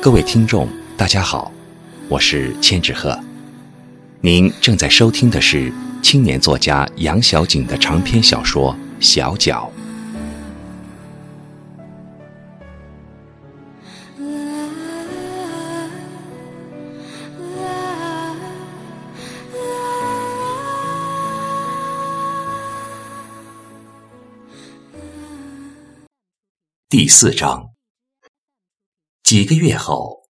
各位听众，大家好，我是千纸鹤。您正在收听的是青年作家杨小景的长篇小说《小脚》第四章。几个月后，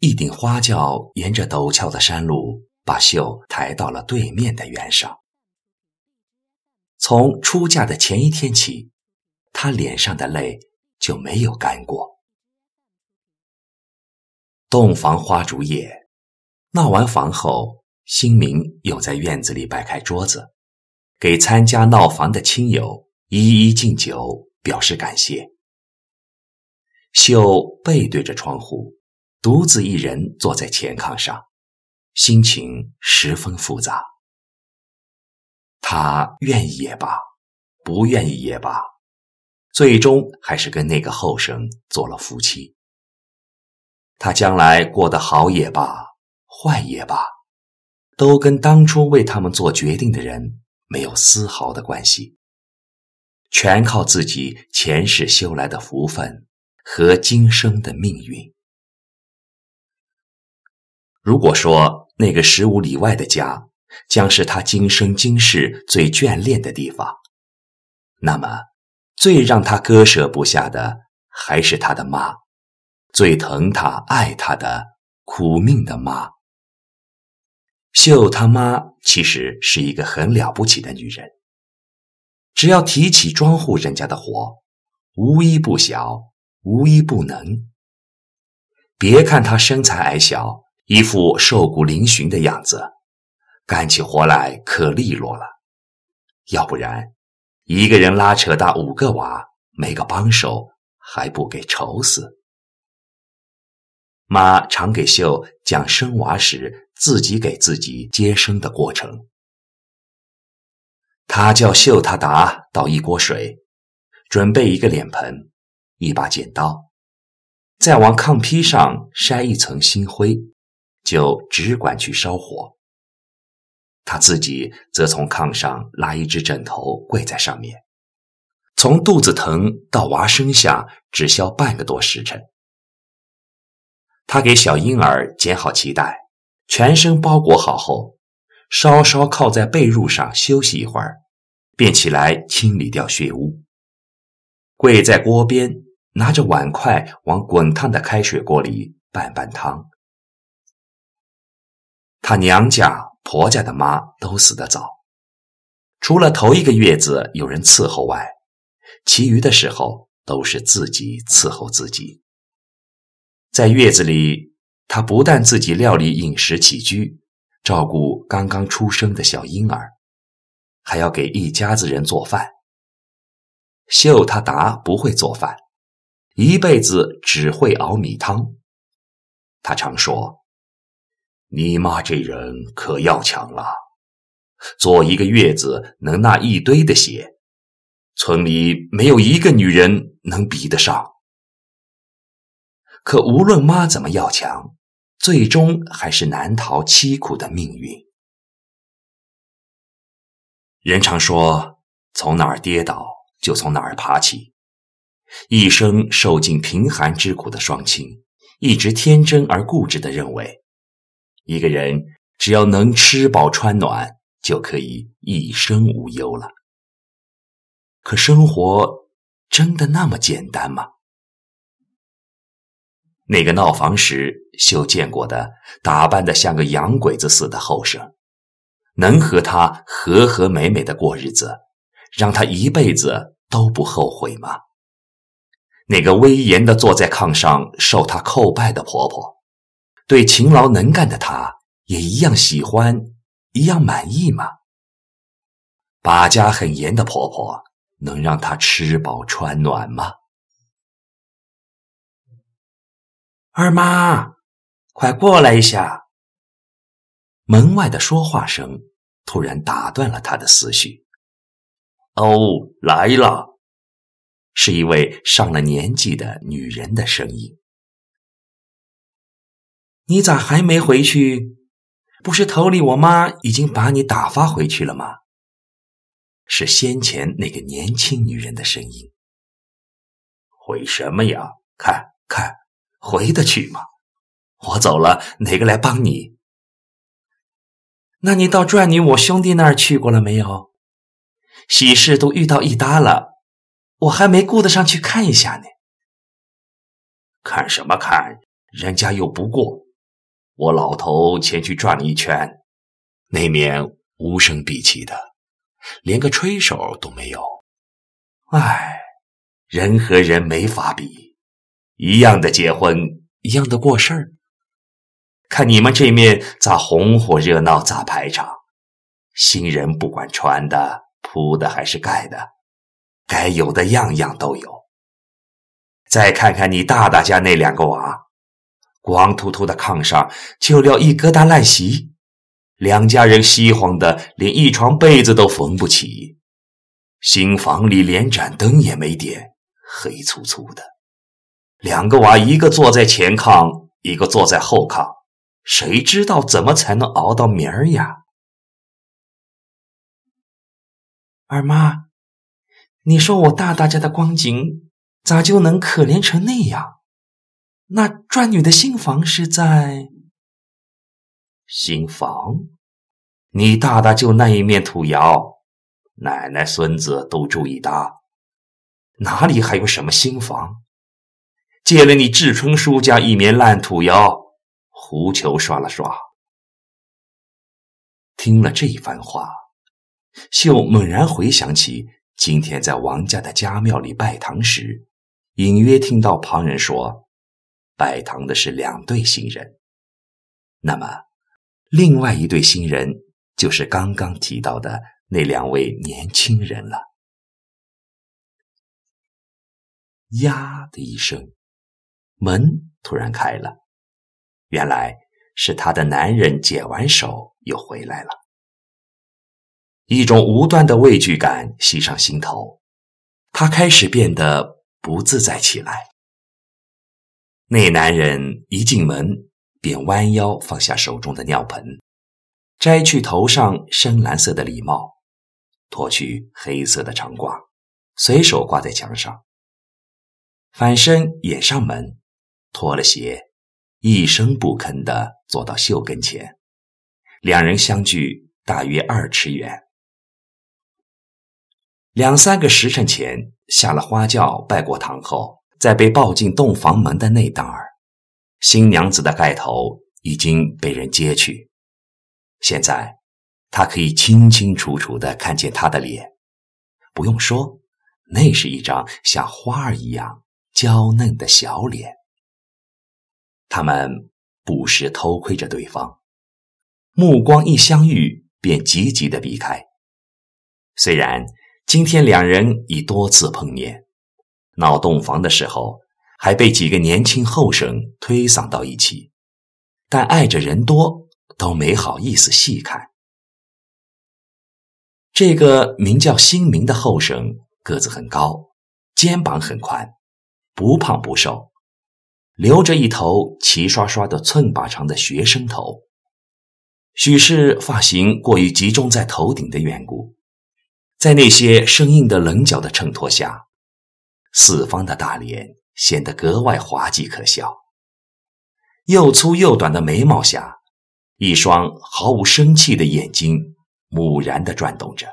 一顶花轿沿着陡峭的山路，把秀抬到了对面的原上。从出嫁的前一天起，她脸上的泪就没有干过。洞房花烛夜，闹完房后，新民又在院子里摆开桌子，给参加闹房的亲友一一敬酒，表示感谢。秀背对着窗户，独自一人坐在前炕上，心情十分复杂。他愿意也罢，不愿意也罢，最终还是跟那个后生做了夫妻。他将来过得好也罢，坏也罢，都跟当初为他们做决定的人没有丝毫的关系，全靠自己前世修来的福分。和今生的命运。如果说那个十五里外的家将是他今生今世最眷恋的地方，那么最让他割舍不下的还是他的妈，最疼他爱他的苦命的妈。秀他妈其实是一个很了不起的女人，只要提起庄户人家的活，无一不晓。无一不能。别看他身材矮小，一副瘦骨嶙峋的样子，干起活来可利落了。要不然，一个人拉扯大五个娃，没个帮手，还不给愁死？妈常给秀讲生娃时自己给自己接生的过程。他叫秀他达倒一锅水，准备一个脸盆。一把剪刀，再往炕坯上筛一层新灰，就只管去烧火。他自己则从炕上拉一只枕头跪在上面，从肚子疼到娃生下只消半个多时辰。他给小婴儿剪好脐带，全身包裹好后，稍稍靠在被褥上休息一会儿，便起来清理掉血污，跪在锅边。拿着碗筷往滚烫的开水锅里拌拌汤。他娘家、婆家的妈都死得早，除了头一个月子有人伺候外，其余的时候都是自己伺候自己。在月子里，他不但自己料理饮食起居，照顾刚刚出生的小婴儿，还要给一家子人做饭。秀他达不会做饭。一辈子只会熬米汤，他常说：“你妈这人可要强了，坐一个月子能纳一堆的血，村里没有一个女人能比得上。”可无论妈怎么要强，最终还是难逃凄苦的命运。人常说：“从哪儿跌倒，就从哪儿爬起。”一生受尽贫寒之苦的双亲，一直天真而固执地认为，一个人只要能吃饱穿暖，就可以一生无忧了。可生活真的那么简单吗？那个闹房时秀见过的，打扮的像个洋鬼子似的后生，能和他和和美美的过日子，让他一辈子都不后悔吗？那个威严的坐在炕上受她叩拜的婆婆，对勤劳能干的她也一样喜欢，一样满意吗？把家很严的婆婆能让她吃饱穿暖吗？二妈，快过来一下！门外的说话声突然打断了他的思绪。哦，来了。是一位上了年纪的女人的声音。你咋还没回去？不是头里我妈已经把你打发回去了吗？”是先前那个年轻女人的声音。回什么呀？看看，回得去吗？我走了，哪个来帮你？那你到转女我兄弟那儿去过了没有？喜事都遇到一搭了，我还没顾得上去看一下呢。看什么看？人家又不过。我老头前去转了一圈，那面无声闭气的，连个吹手都没有。唉，人和人没法比，一样的结婚，一样的过事儿。看你们这面咋红火热闹，咋排场？新人不管穿的、铺的还是盖的，该有的样样都有。再看看你大大家那两个娃，光秃秃的炕上就撂一疙瘩烂席，两家人稀慌的连一床被子都缝不起。新房里连盏灯也没点，黑粗粗的。两个娃，一个坐在前炕，一个坐在后炕。谁知道怎么才能熬到明儿呀？二妈，你说我大大家的光景咋就能可怜成那样？那转女的新房是在新房？你大大就那一面土窑，奶奶孙子都住一搭，哪里还有什么新房？借了你志春叔家一面烂土窑。胡球刷了刷，听了这番话，秀猛然回想起今天在王家的家庙里拜堂时，隐约听到旁人说，拜堂的是两对新人。那么，另外一对新人就是刚刚提到的那两位年轻人了。呀的一声，门突然开了。原来是她的男人解完手又回来了，一种无端的畏惧感袭上心头，他开始变得不自在起来。那男人一进门便弯腰放下手中的尿盆，摘去头上深蓝色的礼帽，脱去黑色的长褂，随手挂在墙上，反身掩上门，脱了鞋。一声不吭地坐到秀跟前，两人相距大约二尺远。两三个时辰前下了花轿拜过堂后，再被抱进洞房门的那当儿，新娘子的盖头已经被人揭去，现在他可以清清楚楚地看见她的脸。不用说，那是一张像花儿一样娇嫩的小脸。他们不时偷窥着对方，目光一相遇便急急的避开。虽然今天两人已多次碰面，闹洞房的时候还被几个年轻后生推搡到一起，但碍着人多，都没好意思细看。这个名叫新明的后生个子很高，肩膀很宽，不胖不瘦。留着一头齐刷刷的寸把长的学生头，许是发型过于集中在头顶的缘故，在那些生硬的棱角的衬托下，四方的大脸显得格外滑稽可笑。又粗又短的眉毛下，一双毫无生气的眼睛木然地转动着，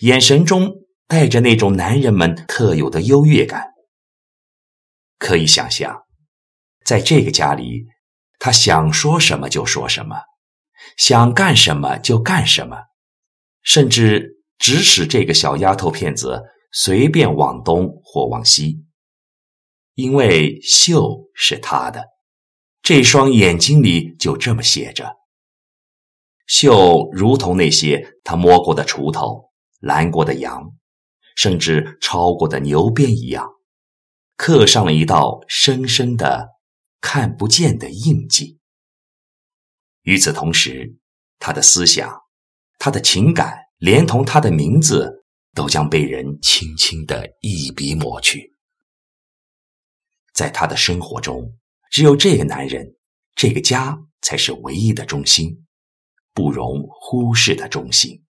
眼神中带着那种男人们特有的优越感。可以想象，在这个家里，他想说什么就说什么，想干什么就干什么，甚至指使这个小丫头片子随便往东或往西，因为秀是他的，这双眼睛里就这么写着。秀如同那些他摸过的锄头、拦过的羊，甚至超过的牛鞭一样。刻上了一道深深的、看不见的印记。与此同时，他的思想、他的情感，连同他的名字，都将被人轻轻的一笔抹去。在他的生活中，只有这个男人，这个家才是唯一的中心，不容忽视的中心。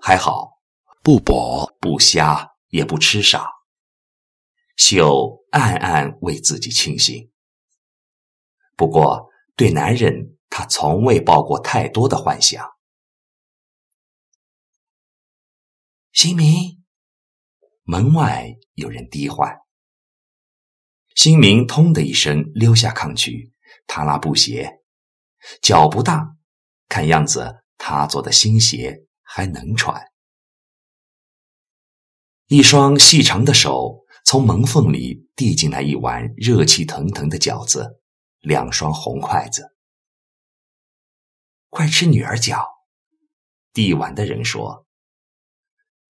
还好，不搏不瞎，也不痴傻。秀暗暗为自己庆幸。不过，对男人，他从未抱过太多的幻想。新明，门外有人低唤。新明通的一声溜下炕去，他拉布鞋，脚不大，看样子他做的新鞋还能穿。一双细长的手从门缝里递进来一碗热气腾腾的饺子，两双红筷子。快吃女儿饺。递碗的人说：“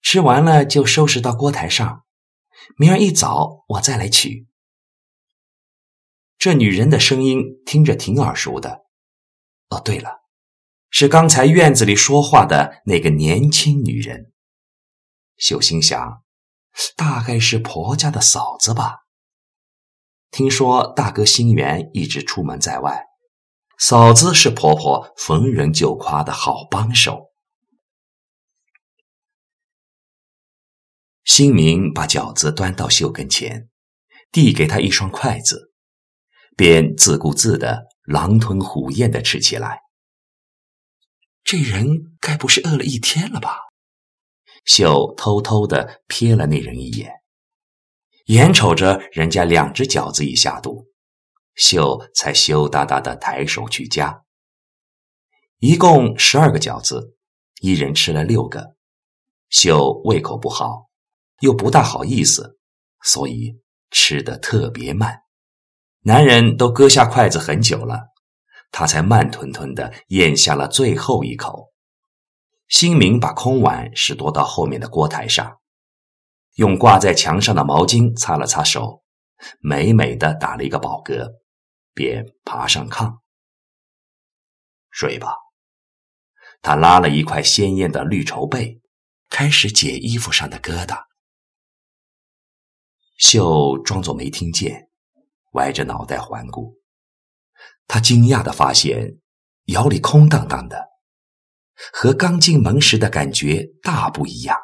吃完了就收拾到锅台上，明儿一早我再来取。”这女人的声音听着挺耳熟的。哦，对了，是刚才院子里说话的那个年轻女人。秀心想。大概是婆家的嫂子吧。听说大哥心源一直出门在外，嫂子是婆婆逢人就夸的好帮手。新明把饺子端到秀跟前，递给他一双筷子，便自顾自的狼吞虎咽的吃起来。这人该不是饿了一天了吧？秀偷偷的瞥了那人一眼，眼瞅着人家两只饺子已下肚，秀才羞答答的抬手去夹。一共十二个饺子，一人吃了六个。秀胃口不好，又不大好意思，所以吃的特别慢。男人都搁下筷子很久了，他才慢吞吞的咽下了最后一口。新明把空碗拾掇到后面的锅台上，用挂在墙上的毛巾擦了擦手，美美的打了一个饱嗝，便爬上炕睡吧。他拉了一块鲜艳的绿绸被，开始解衣服上的疙瘩。秀装作没听见，歪着脑袋环顾，他惊讶的发现窑里空荡荡的。和刚进门时的感觉大不一样。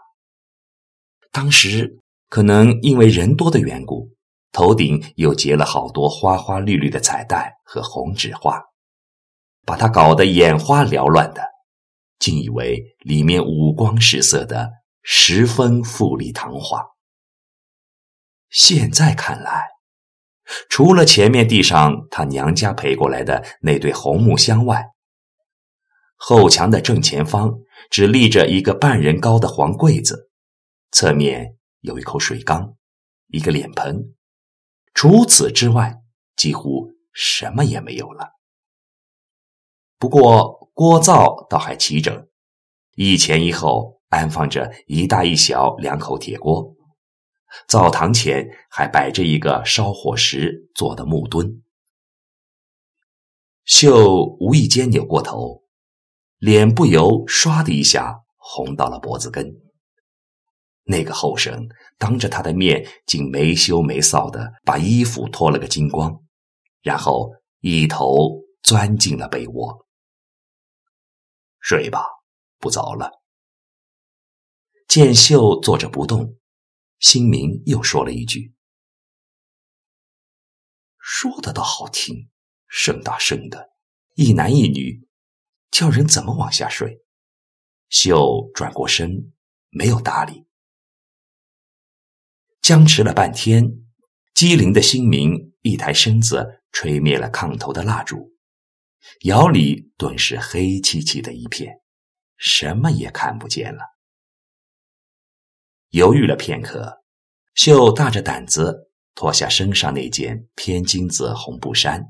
当时可能因为人多的缘故，头顶又结了好多花花绿绿的彩带和红纸花，把他搞得眼花缭乱的，竟以为里面五光十色的，十分富丽堂皇。现在看来，除了前面地上他娘家赔过来的那对红木箱外，后墙的正前方只立着一个半人高的黄柜子，侧面有一口水缸，一个脸盆，除此之外几乎什么也没有了。不过锅灶倒还齐整，一前一后安放着一大一小两口铁锅，灶堂前还摆着一个烧火时做的木墩。秀无意间扭过头。脸不由唰的一下红到了脖子根。那个后生当着他的面，竟没羞没臊的把衣服脱了个精光，然后一头钻进了被窝。睡吧，不早了。见秀坐着不动，新明又说了一句：“说的倒好听，声大声的，一男一女。”叫人怎么往下睡？秀转过身，没有搭理。僵持了半天，机灵的新明一抬身子，吹灭了炕头的蜡烛，窑里顿时黑漆漆的一片，什么也看不见了。犹豫了片刻，秀大着胆子脱下身上那件偏金子红布衫。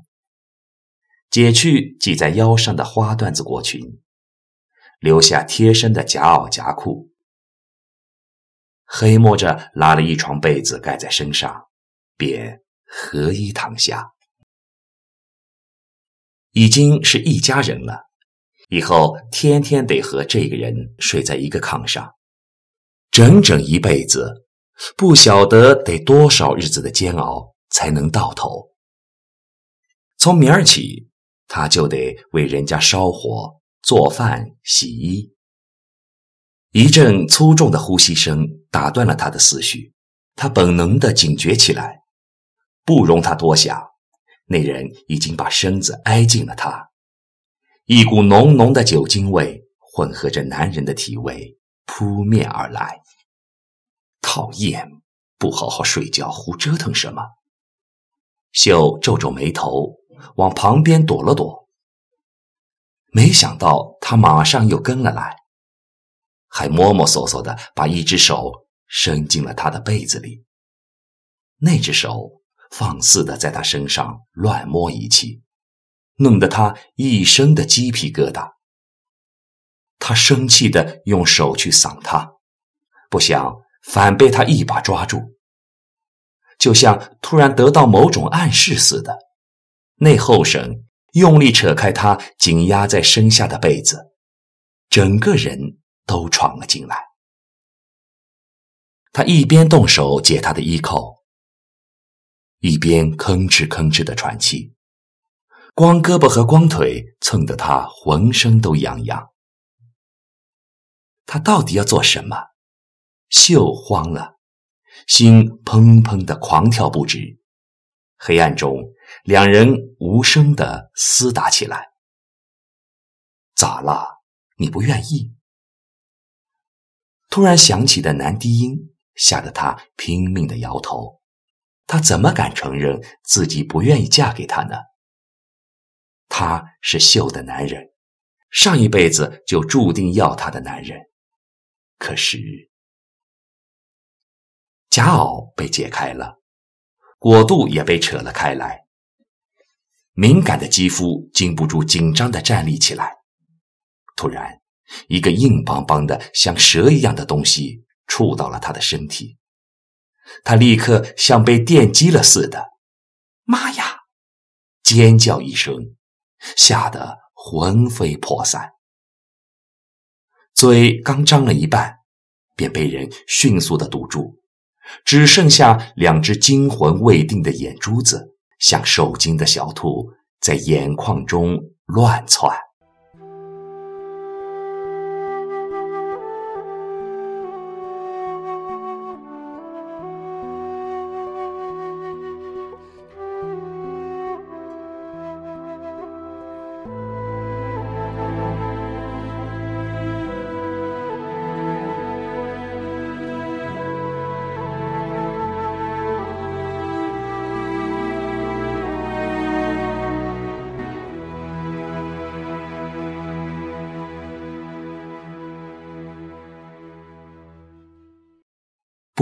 解去系在腰上的花缎子裹裙，留下贴身的夹袄夹裤，黑摸着拉了一床被子盖在身上，便合衣躺下。已经是一家人了，以后天天得和这个人睡在一个炕上，整整一辈子，不晓得得多少日子的煎熬才能到头。从明儿起，他就得为人家烧火、做饭、洗衣。一阵粗重的呼吸声打断了他的思绪，他本能的警觉起来，不容他多想，那人已经把身子挨近了他，一股浓浓的酒精味混合着男人的体味扑面而来。讨厌，不好好睡觉，胡折腾什么？秀皱皱眉头，往旁边躲了躲，没想到他马上又跟了来。还摸摸索索的把一只手伸进了他的被子里，那只手放肆的在他身上乱摸一气，弄得他一身的鸡皮疙瘩。他生气的用手去搡他，不想反被他一把抓住，就像突然得到某种暗示似的，那后生用力扯开他紧压在身下的被子，整个人。都闯了进来。他一边动手解他的衣扣，一边吭哧吭哧的喘气，光胳膊和光腿蹭得他浑身都痒痒。他到底要做什么？秀慌了，心砰砰的狂跳不止。黑暗中，两人无声的厮打起来。咋了？你不愿意？突然响起的男低音，吓得他拼命的摇头。他怎么敢承认自己不愿意嫁给他呢？他是秀的男人，上一辈子就注定要他的男人。可是，夹袄被解开了，裹肚也被扯了开来。敏感的肌肤禁不住紧张的站立起来。突然。一个硬邦邦的像蛇一样的东西触到了他的身体，他立刻像被电击了似的，妈呀！尖叫一声，吓得魂飞魄散。嘴刚张了一半，便被人迅速的堵住，只剩下两只惊魂未定的眼珠子，像受惊的小兔在眼眶中乱窜。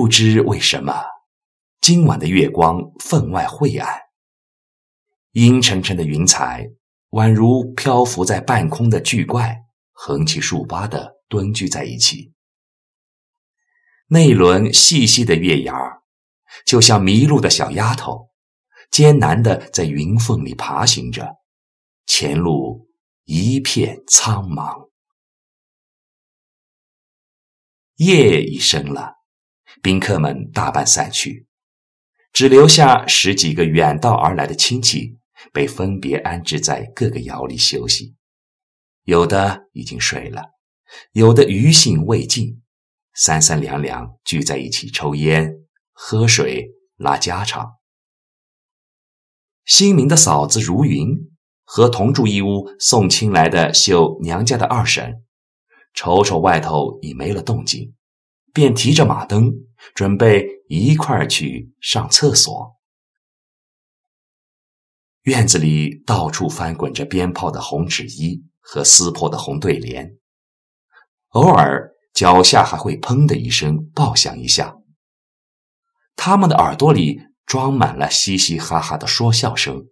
不知为什么，今晚的月光分外晦暗，阴沉沉的云彩宛如漂浮在半空的巨怪，横七竖八的蹲踞在一起。那一轮细细的月牙儿，就像迷路的小丫头，艰难的在云缝里爬行着，前路一片苍茫。夜已深了。宾客们大半散去，只留下十几个远道而来的亲戚，被分别安置在各个窑里休息。有的已经睡了，有的余兴未尽，三三两两聚在一起抽烟、喝水、拉家常。新明的嫂子如云和同住一屋送亲来的秀娘家的二婶，瞅瞅外头已没了动静。便提着马灯，准备一块儿去上厕所。院子里到处翻滚着鞭炮的红纸衣和撕破的红对联，偶尔脚下还会“砰”的一声爆响一下。他们的耳朵里装满了嘻嘻哈哈的说笑声，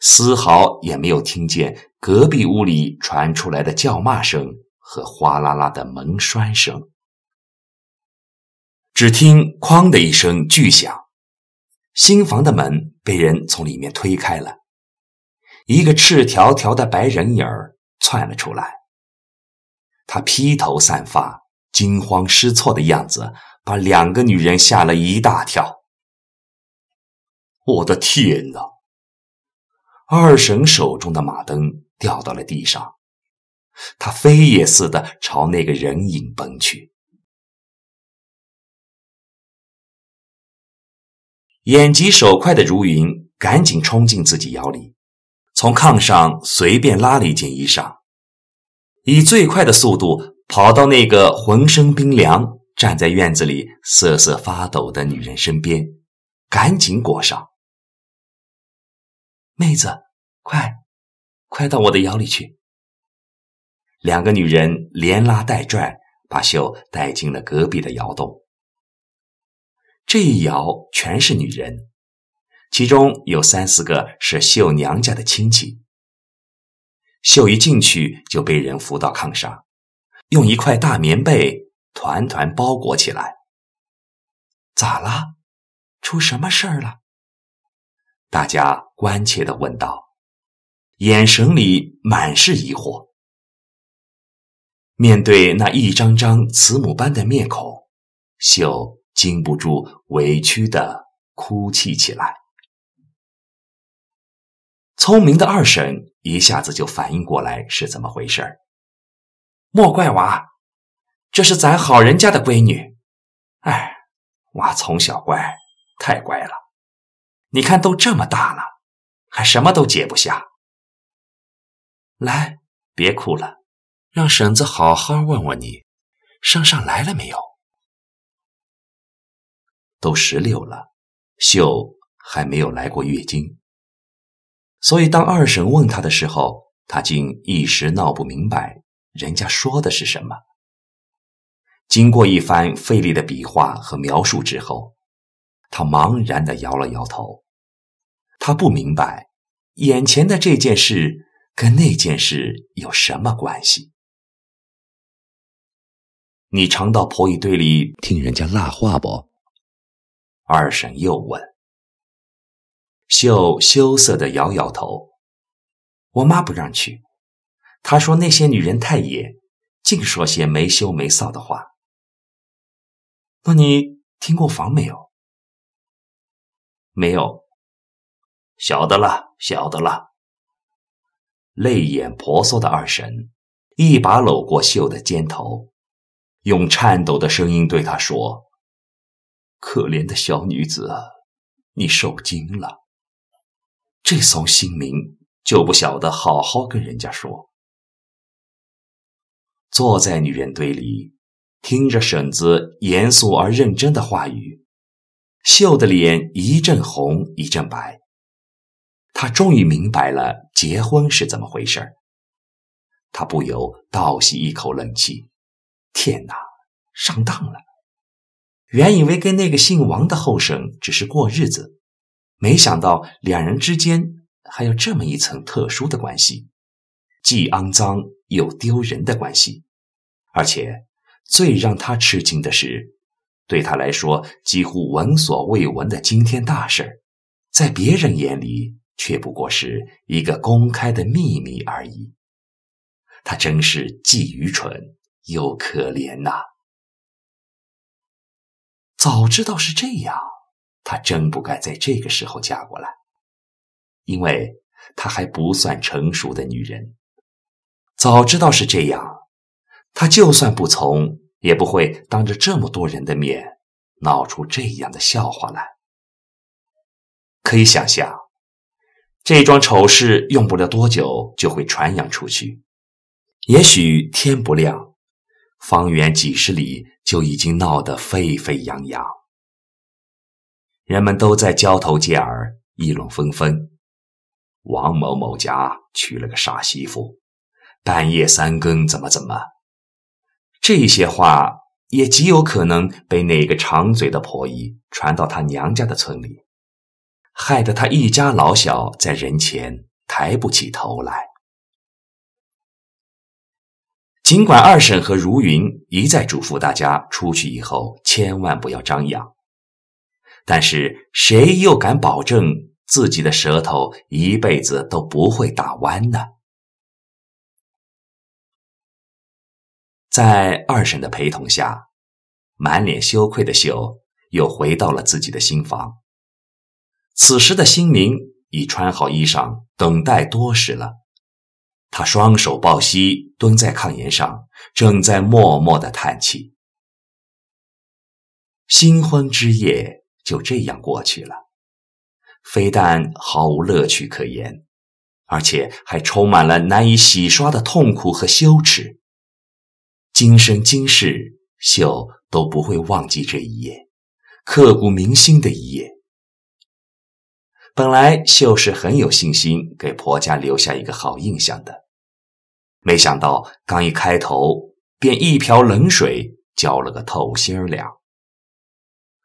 丝毫也没有听见隔壁屋里传出来的叫骂声和哗啦啦的门栓声。只听“哐”的一声巨响，新房的门被人从里面推开了，一个赤条条的白人影儿窜了出来。他披头散发、惊慌失措的样子，把两个女人吓了一大跳。我的天哪！二婶手中的马灯掉到了地上，他飞也似的朝那个人影奔去。眼疾手快的如云赶紧冲进自己窑里，从炕上随便拉了一件衣裳，以最快的速度跑到那个浑身冰凉、站在院子里瑟瑟发抖的女人身边，赶紧裹上。妹子，快，快到我的窑里去！两个女人连拉带拽，把秀带进了隔壁的窑洞。这一窑全是女人，其中有三四个是秀娘家的亲戚。秀一进去就被人扶到炕上，用一块大棉被团团包裹起来。咋了？出什么事儿了？大家关切地问道，眼神里满是疑惑。面对那一张张慈母般的面孔，秀禁不住委屈的哭泣起来。聪明的二婶一下子就反应过来是怎么回事莫怪娃，这是咱好人家的闺女。哎，娃从小乖，太乖了。你看，都这么大了，还什么都解不下。来，别哭了，让婶子好好问问你，圣上来了没有？都十六了，秀还没有来过月经，所以当二婶问他的时候，他竟一时闹不明白人家说的是什么。经过一番费力的比划和描述之后。他茫然的摇了摇头，他不明白，眼前的这件事跟那件事有什么关系。你常到婆姨堆里听人家拉话不？二婶又问。秀羞涩的摇摇头，我妈不让去，她说那些女人太野，净说些没羞没臊的话。那你听过房没有？没有，晓得了，晓得了。泪眼婆娑的二婶一把搂过秀的肩头，用颤抖的声音对她说：“可怜的小女子，你受惊了。这怂心明就不晓得好好跟人家说。”坐在女人堆里，听着婶子严肃而认真的话语。秀的脸一阵红一阵白，他终于明白了结婚是怎么回事他不由倒吸一口冷气：“天哪，上当了！原以为跟那个姓王的后生只是过日子，没想到两人之间还有这么一层特殊的关系，既肮脏又丢人的关系。而且最让他吃惊的是。”对他来说，几乎闻所未闻的惊天大事，在别人眼里却不过是一个公开的秘密而已。他真是既愚蠢又可怜呐！早知道是这样，他真不该在这个时候嫁过来，因为她还不算成熟的女人。早知道是这样，他就算不从。也不会当着这么多人的面闹出这样的笑话来。可以想象，这桩丑事用不了多久就会传扬出去。也许天不亮，方圆几十里就已经闹得沸沸扬扬，人们都在交头接耳，议论纷纷。王某某家娶了个傻媳妇，半夜三更怎么怎么。这些话也极有可能被那个长嘴的婆姨传到她娘家的村里，害得她一家老小在人前抬不起头来。尽管二婶和如云一再嘱咐大家出去以后千万不要张扬，但是谁又敢保证自己的舌头一辈子都不会打弯呢？在二婶的陪同下，满脸羞愧的秀又回到了自己的新房。此时的新明已穿好衣裳，等待多时了。他双手抱膝，蹲在炕沿上，正在默默的叹气。新婚之夜就这样过去了，非但毫无乐趣可言，而且还充满了难以洗刷的痛苦和羞耻。今生今世，秀都不会忘记这一夜，刻骨铭心的一夜。本来秀是很有信心给婆家留下一个好印象的，没想到刚一开头便一瓢冷水浇了个透心儿凉。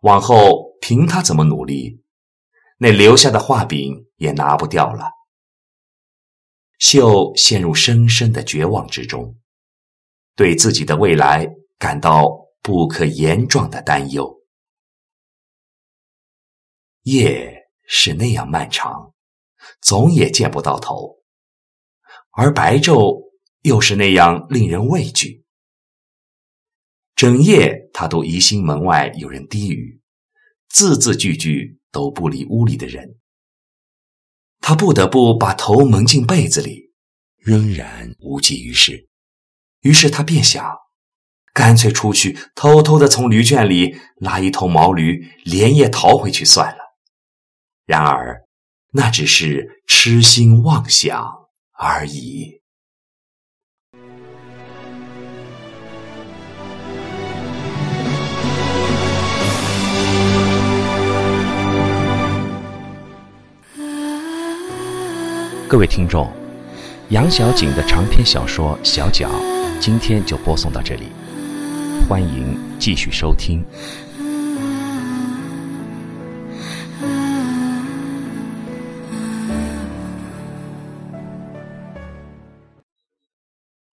往后凭他怎么努力，那留下的画饼也拿不掉了。秀陷入深深的绝望之中，对自己的未来感到不可言状的担忧。夜。是那样漫长，总也见不到头；而白昼又是那样令人畏惧。整夜他都疑心门外有人低语，字字句句都不离屋里的人。他不得不把头蒙进被子里，仍然无济于事。于是他便想，干脆出去偷偷的从驴圈里拉一头毛驴，连夜逃回去算了。然而，那只是痴心妄想而已。各位听众，杨小景的长篇小说《小脚》，今天就播送到这里，欢迎继续收听。